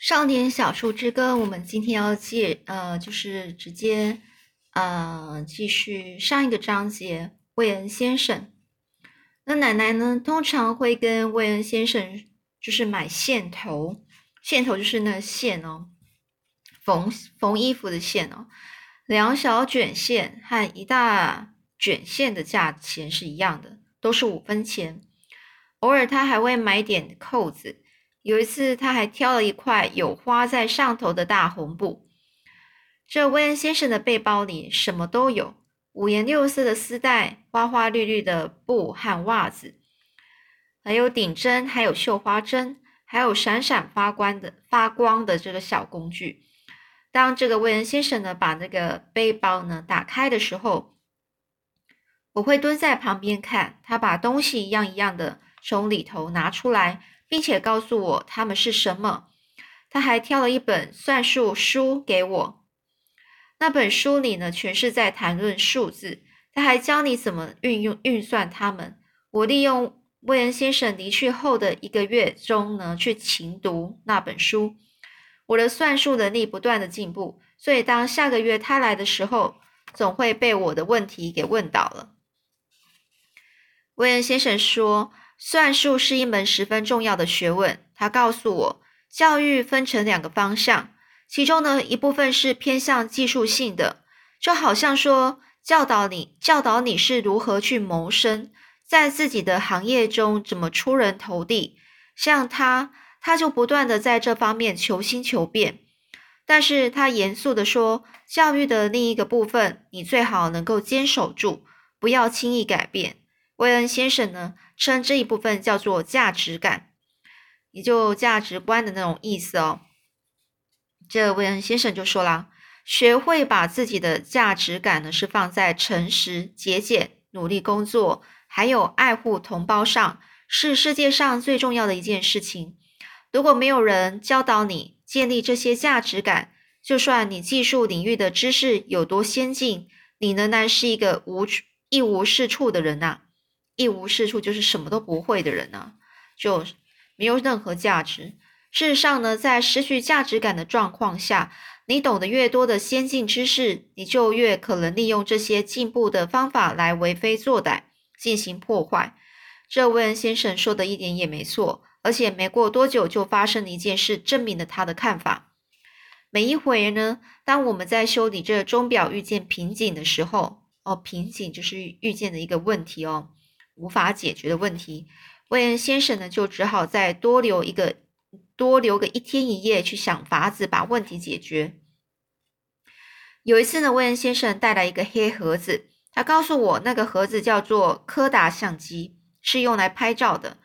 少年小树之歌，我们今天要借呃，就是直接呃继续上一个章节。魏恩先生，那奶奶呢，通常会跟魏恩先生就是买线头，线头就是那线哦，缝缝衣服的线哦，两小卷线和一大卷线的价钱是一样的，都是五分钱。偶尔他还会买点扣子。有一次，他还挑了一块有花在上头的大红布。这威恩先生的背包里什么都有：五颜六色的丝带、花花绿绿的布和袜子，还有顶针，还有绣花针，还有闪闪发光的发光的这个小工具。当这个威恩先生呢把那个背包呢打开的时候，我会蹲在旁边看他把东西一样一样的从里头拿出来。并且告诉我它们是什么。他还挑了一本算术书给我。那本书里呢，全是在谈论数字。他还教你怎么运用运算它们。我利用威恩先生离去后的一个月中呢，去勤读那本书。我的算术能力不断的进步，所以当下个月他来的时候，总会被我的问题给问倒了。威恩先生说。算术是一门十分重要的学问。他告诉我，教育分成两个方向，其中呢一部分是偏向技术性的，就好像说教导你，教导你是如何去谋生，在自己的行业中怎么出人头地。像他，他就不断的在这方面求新求变。但是他严肃的说，教育的另一个部分，你最好能够坚守住，不要轻易改变。威恩先生呢？称这一部分叫做价值感，也就价值观的那种意思哦。这威恩先生就说了，学会把自己的价值感呢是放在诚实、节俭、努力工作，还有爱护同胞上，是世界上最重要的一件事情。如果没有人教导你建立这些价值感，就算你技术领域的知识有多先进，你仍然是一个无一无是处的人呐。一无是处，就是什么都不会的人呢，就没有任何价值。事实上呢，在失去价值感的状况下，你懂得越多的先进知识，你就越可能利用这些进步的方法来为非作歹，进行破坏。这威恩先生说的一点也没错，而且没过多久就发生了一件事，证明了他的看法。每一回呢，当我们在修理这钟表遇见瓶颈的时候，哦，瓶颈就是遇见的一个问题哦。无法解决的问题，威恩先生呢就只好再多留一个多留个一天一夜去想法子把问题解决。有一次呢，威恩先生带来一个黑盒子，他告诉我那个盒子叫做柯达相机，是用来拍照的。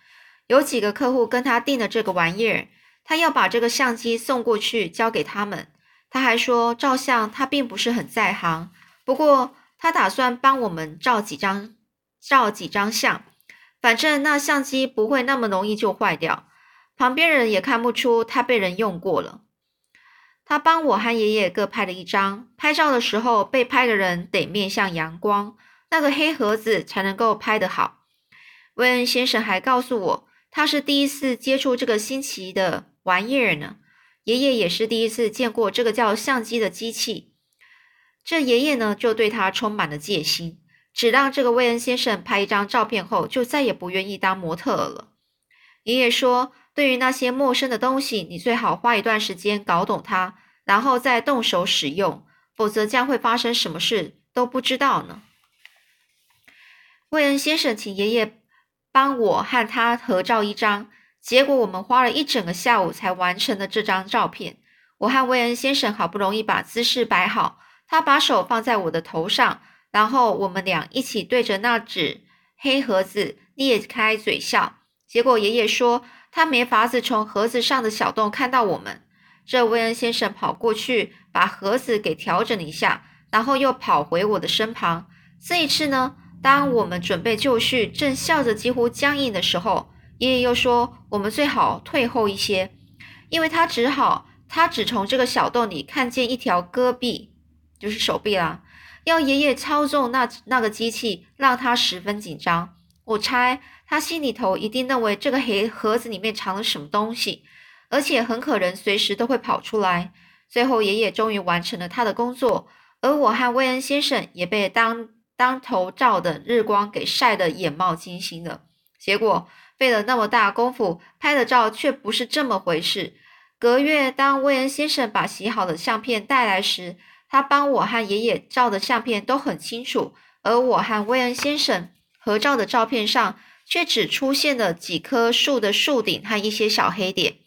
有几个客户跟他订了这个玩意儿，他要把这个相机送过去交给他们。他还说照相他并不是很在行，不过他打算帮我们照几张。照几张相，反正那相机不会那么容易就坏掉。旁边人也看不出他被人用过了。他帮我和爷爷各拍了一张。拍照的时候，被拍的人得面向阳光，那个黑盒子才能够拍得好。威恩先生还告诉我，他是第一次接触这个新奇的玩意儿呢。爷爷也是第一次见过这个叫相机的机器。这爷爷呢，就对他充满了戒心。只让这个威恩先生拍一张照片后，就再也不愿意当模特了。爷爷说：“对于那些陌生的东西，你最好花一段时间搞懂它，然后再动手使用，否则将会发生什么事都不知道呢。”威恩先生请爷爷帮我和他合照一张，结果我们花了一整个下午才完成了这张照片。我和威恩先生好不容易把姿势摆好，他把手放在我的头上。然后我们俩一起对着那纸黑盒子咧开嘴笑，结果爷爷说他没法子从盒子上的小洞看到我们。这威恩先生跑过去把盒子给调整了一下，然后又跑回我的身旁。这一次呢，当我们准备就绪，正笑着几乎僵硬的时候，爷爷又说我们最好退后一些，因为他只好他只从这个小洞里看见一条胳臂，就是手臂啦。要爷爷操纵那那个机器，让他十分紧张。我猜他心里头一定认为这个黑盒子里面藏了什么东西。而且很可能随时都会跑出来。最后，爷爷终于完成了他的工作，而我和威恩先生也被当当头照的日光给晒得眼冒金星了。结果费了那么大功夫拍的照，却不是这么回事。隔月，当威恩先生把洗好的相片带来时，他帮我和爷爷照的相片都很清楚，而我和威恩先生合照的照片上，却只出现了几棵树的树顶和一些小黑点。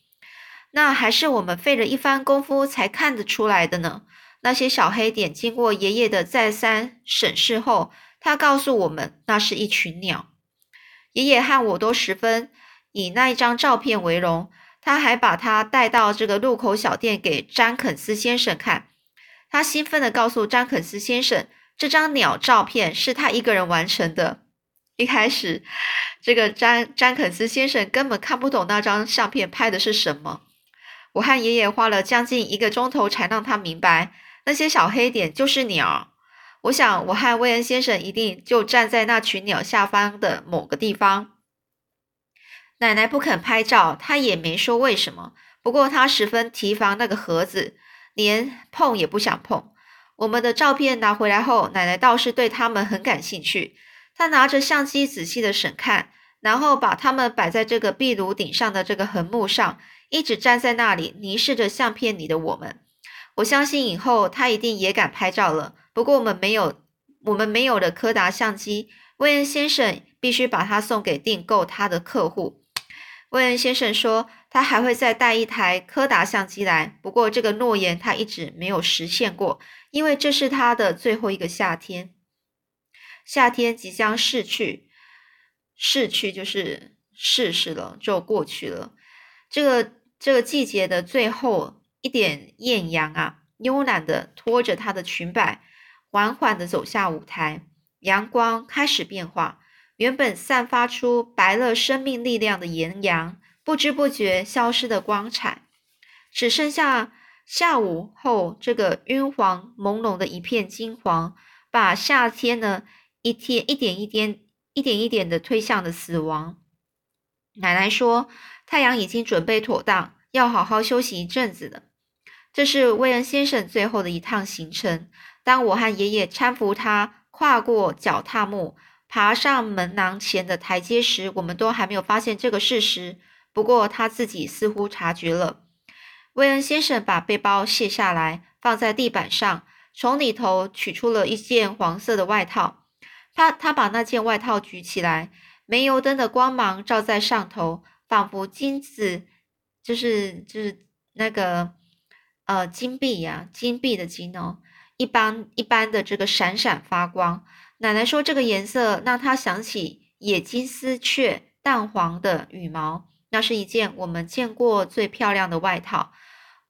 那还是我们费了一番功夫才看得出来的呢。那些小黑点经过爷爷的再三审视后，他告诉我们，那是一群鸟。爷爷和我都十分以那一张照片为荣。他还把它带到这个路口小店给詹肯斯先生看。他兴奋地告诉詹肯斯先生，这张鸟照片是他一个人完成的。一开始，这个詹詹肯斯先生根本看不懂那张相片拍的是什么。我和爷爷花了将近一个钟头才让他明白，那些小黑点就是鸟。我想，我和威恩先生一定就站在那群鸟下方的某个地方。奶奶不肯拍照，她也没说为什么。不过她十分提防那个盒子，连碰也不想碰。我们的照片拿回来后，奶奶倒是对他们很感兴趣。她拿着相机仔细的审看，然后把它们摆在这个壁炉顶上的这个横木上，一直站在那里凝视着相片里的我们。我相信以后她一定也敢拍照了。不过我们没有，我们没有了柯达相机。威恩先生必须把它送给订购他的客户。威恩先生说，他还会再带一台柯达相机来。不过，这个诺言他一直没有实现过，因为这是他的最后一个夏天。夏天即将逝去，逝去就是逝世了，就过去了。这个这个季节的最后一点艳阳啊，慵懒的拖着她的裙摆，缓缓的走下舞台。阳光开始变化。原本散发出白了生命力量的炎阳，不知不觉消失的光彩，只剩下下午后这个晕黄朦胧的一片金黄，把夏天呢一天一点一点一点一点的推向了死亡。奶奶说，太阳已经准备妥当，要好好休息一阵子了。这是威恩先生最后的一趟行程。当我和爷爷搀扶他跨过脚踏木。爬上门廊前的台阶时，我们都还没有发现这个事实。不过他自己似乎察觉了。威恩先生把背包卸下来，放在地板上，从里头取出了一件黄色的外套。他他把那件外套举起来，煤油灯的光芒照在上头，仿佛金子，就是就是那个呃金币呀，金币的金哦，一般一般的这个闪闪发光。奶奶说：“这个颜色让她想起野金丝雀淡黄的羽毛，那是一件我们见过最漂亮的外套。”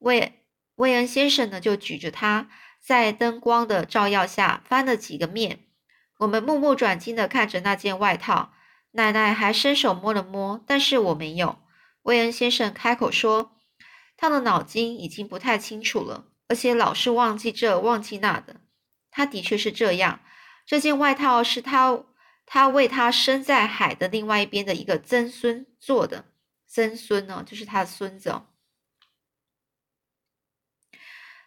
魏魏恩先生呢，就举着它，在灯光的照耀下翻了几个面。我们目不转睛地看着那件外套，奶奶还伸手摸了摸，但是我没有。魏恩先生开口说：“他的脑筋已经不太清楚了，而且老是忘记这忘记那的。”他的确是这样。这件外套是他他为他生在海的另外一边的一个曾孙做的，曾孙呢，就是他的孙子哦。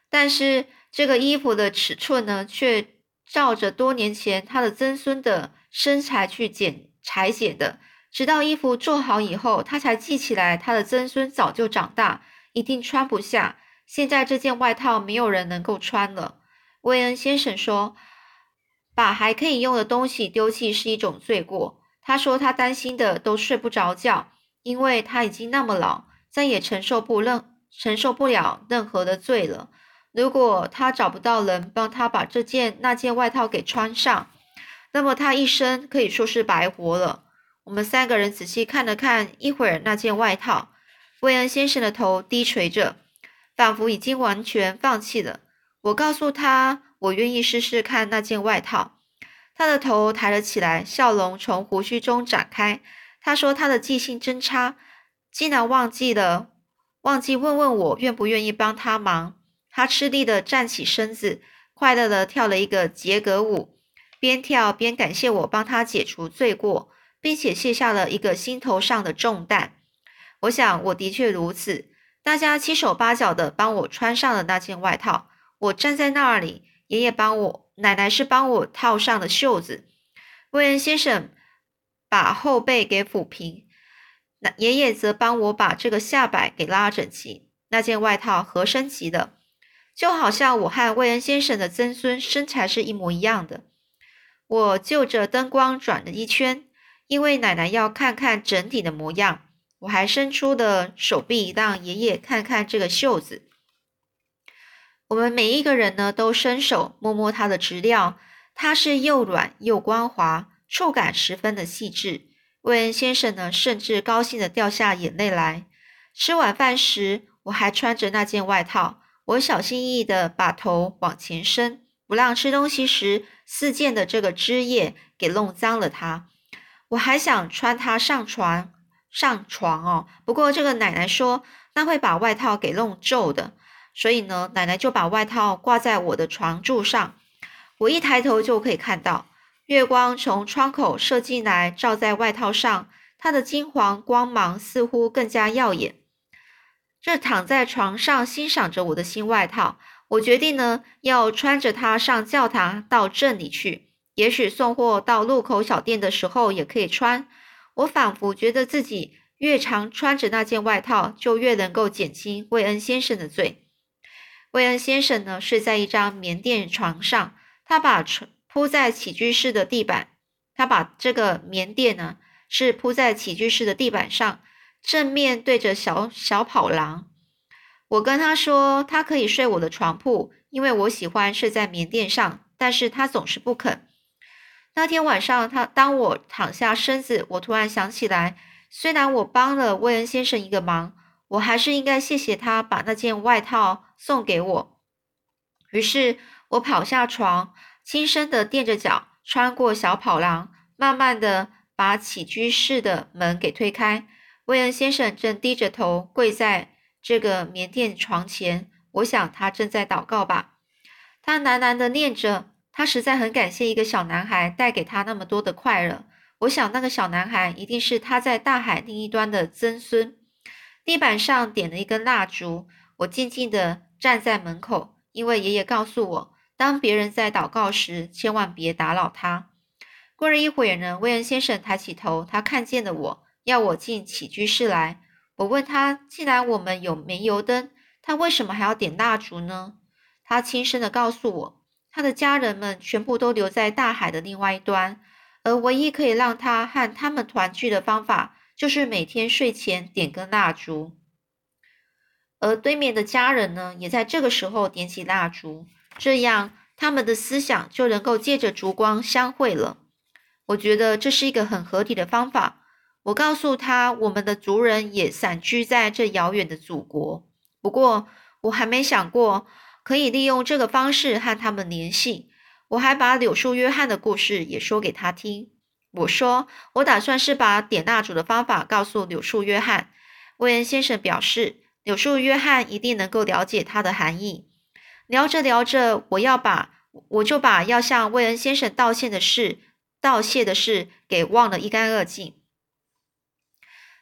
但是这个衣服的尺寸呢，却照着多年前他的曾孙的身材去剪裁剪的。直到衣服做好以后，他才记起来他的曾孙早就长大，一定穿不下。现在这件外套没有人能够穿了。威恩先生说。把还可以用的东西丢弃是一种罪过。他说他担心的都睡不着觉，因为他已经那么老，再也承受不任承受不了任何的罪了。如果他找不到人帮他把这件那件外套给穿上，那么他一生可以说是白活了。我们三个人仔细看了看一会儿那件外套，威恩先生的头低垂着，仿佛已经完全放弃了。我告诉他。我愿意试试看那件外套。他的头抬了起来，笑容从胡须中展开。他说：“他的记性真差，竟然忘记了忘记问问我愿不愿意帮他忙。”他吃力地站起身子，快乐地跳了一个杰格舞，边跳边感谢我帮他解除罪过，并且卸下了一个心头上的重担。我想我的确如此。大家七手八脚地帮我穿上了那件外套。我站在那里，爷爷帮我，奶奶是帮我套上了袖子。威恩先生把后背给抚平，那爷爷则帮我把这个下摆给拉整齐。那件外套合身极的，就好像我和魏恩先生的曾孙身材是一模一样的。我就着灯光转了一圈，因为奶奶要看看整体的模样。我还伸出的手臂，让爷爷看看这个袖子。我们每一个人呢，都伸手摸摸它的质料。它是又软又光滑，触感十分的细致。威恩先生呢，甚至高兴的掉下眼泪来。吃晚饭时，我还穿着那件外套。我小心翼翼的把头往前伸，不让吃东西时四溅的这个汁液给弄脏了它。我还想穿它上床，上床哦。不过这个奶奶说，那会把外套给弄皱的。所以呢，奶奶就把外套挂在我的床柱上。我一抬头就可以看到月光从窗口射进来，照在外套上，它的金黄光芒似乎更加耀眼。这躺在床上欣赏着我的新外套，我决定呢要穿着它上教堂到镇里去，也许送货到路口小店的时候也可以穿。我仿佛觉得自己越常穿着那件外套，就越能够减轻魏恩先生的罪。魏恩先生呢睡在一张棉垫床上。他把床铺在起居室的地板，他把这个棉垫呢是铺在起居室的地板上，正面对着小小跑廊。我跟他说，他可以睡我的床铺，因为我喜欢睡在棉垫上，但是他总是不肯。那天晚上，他当我躺下身子，我突然想起来，虽然我帮了威恩先生一个忙，我还是应该谢谢他把那件外套送给我。于是。我跑下床，轻声的垫着脚，穿过小跑廊，慢慢的把起居室的门给推开。威恩先生正低着头跪在这个棉垫床前，我想他正在祷告吧。他喃喃的念着，他实在很感谢一个小男孩带给他那么多的快乐。我想那个小男孩一定是他在大海另一端的曾孙。地板上点了一根蜡烛，我静静的站在门口，因为爷爷告诉我。当别人在祷告时，千万别打扰他。过了一会儿呢，威恩先生抬起头，他看见了我，要我进起居室来。我问他，既然我们有煤油灯，他为什么还要点蜡烛呢？他轻声的告诉我，他的家人们全部都留在大海的另外一端，而唯一可以让他和他们团聚的方法，就是每天睡前点根蜡烛。而对面的家人呢，也在这个时候点起蜡烛。这样，他们的思想就能够借着烛光相会了。我觉得这是一个很合理的方法。我告诉他，我们的族人也散居在这遥远的祖国。不过，我还没想过可以利用这个方式和他们联系。我还把柳树约翰的故事也说给他听。我说，我打算是把点蜡烛的方法告诉柳树约翰。威恩先生表示，柳树约翰一定能够了解它的含义。聊着聊着，我要把我就把要向魏恩先生道歉的事、道谢的事给忘了一干二净。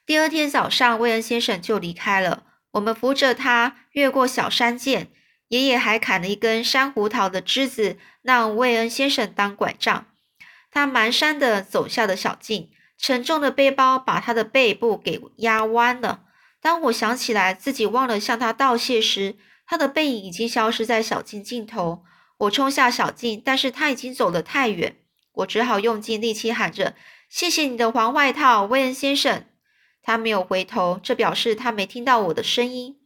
第二天早上，魏恩先生就离开了。我们扶着他越过小山涧，爷爷还砍了一根山胡桃的枝子，让魏恩先生当拐杖。他蹒跚的走下了小径，沉重的背包把他的背部给压弯了。当我想起来自己忘了向他道谢时，他的背影已经消失在小径尽头。我冲下小径，但是他已经走得太远。我只好用尽力气喊着：“谢谢你的黄外套，威恩先生。”他没有回头，这表示他没听到我的声音。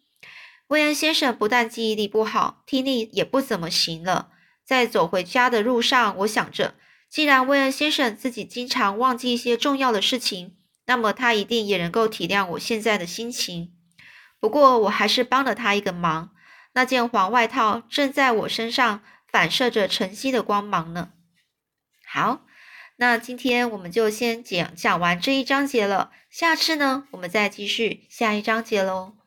威恩先生不但记忆力不好，听力也不怎么行了。在走回家的路上，我想着，既然威恩先生自己经常忘记一些重要的事情，那么他一定也能够体谅我现在的心情。不过，我还是帮了他一个忙。那件黄外套正在我身上反射着晨曦的光芒呢。好，那今天我们就先讲讲完这一章节了。下次呢，我们再继续下一章节喽。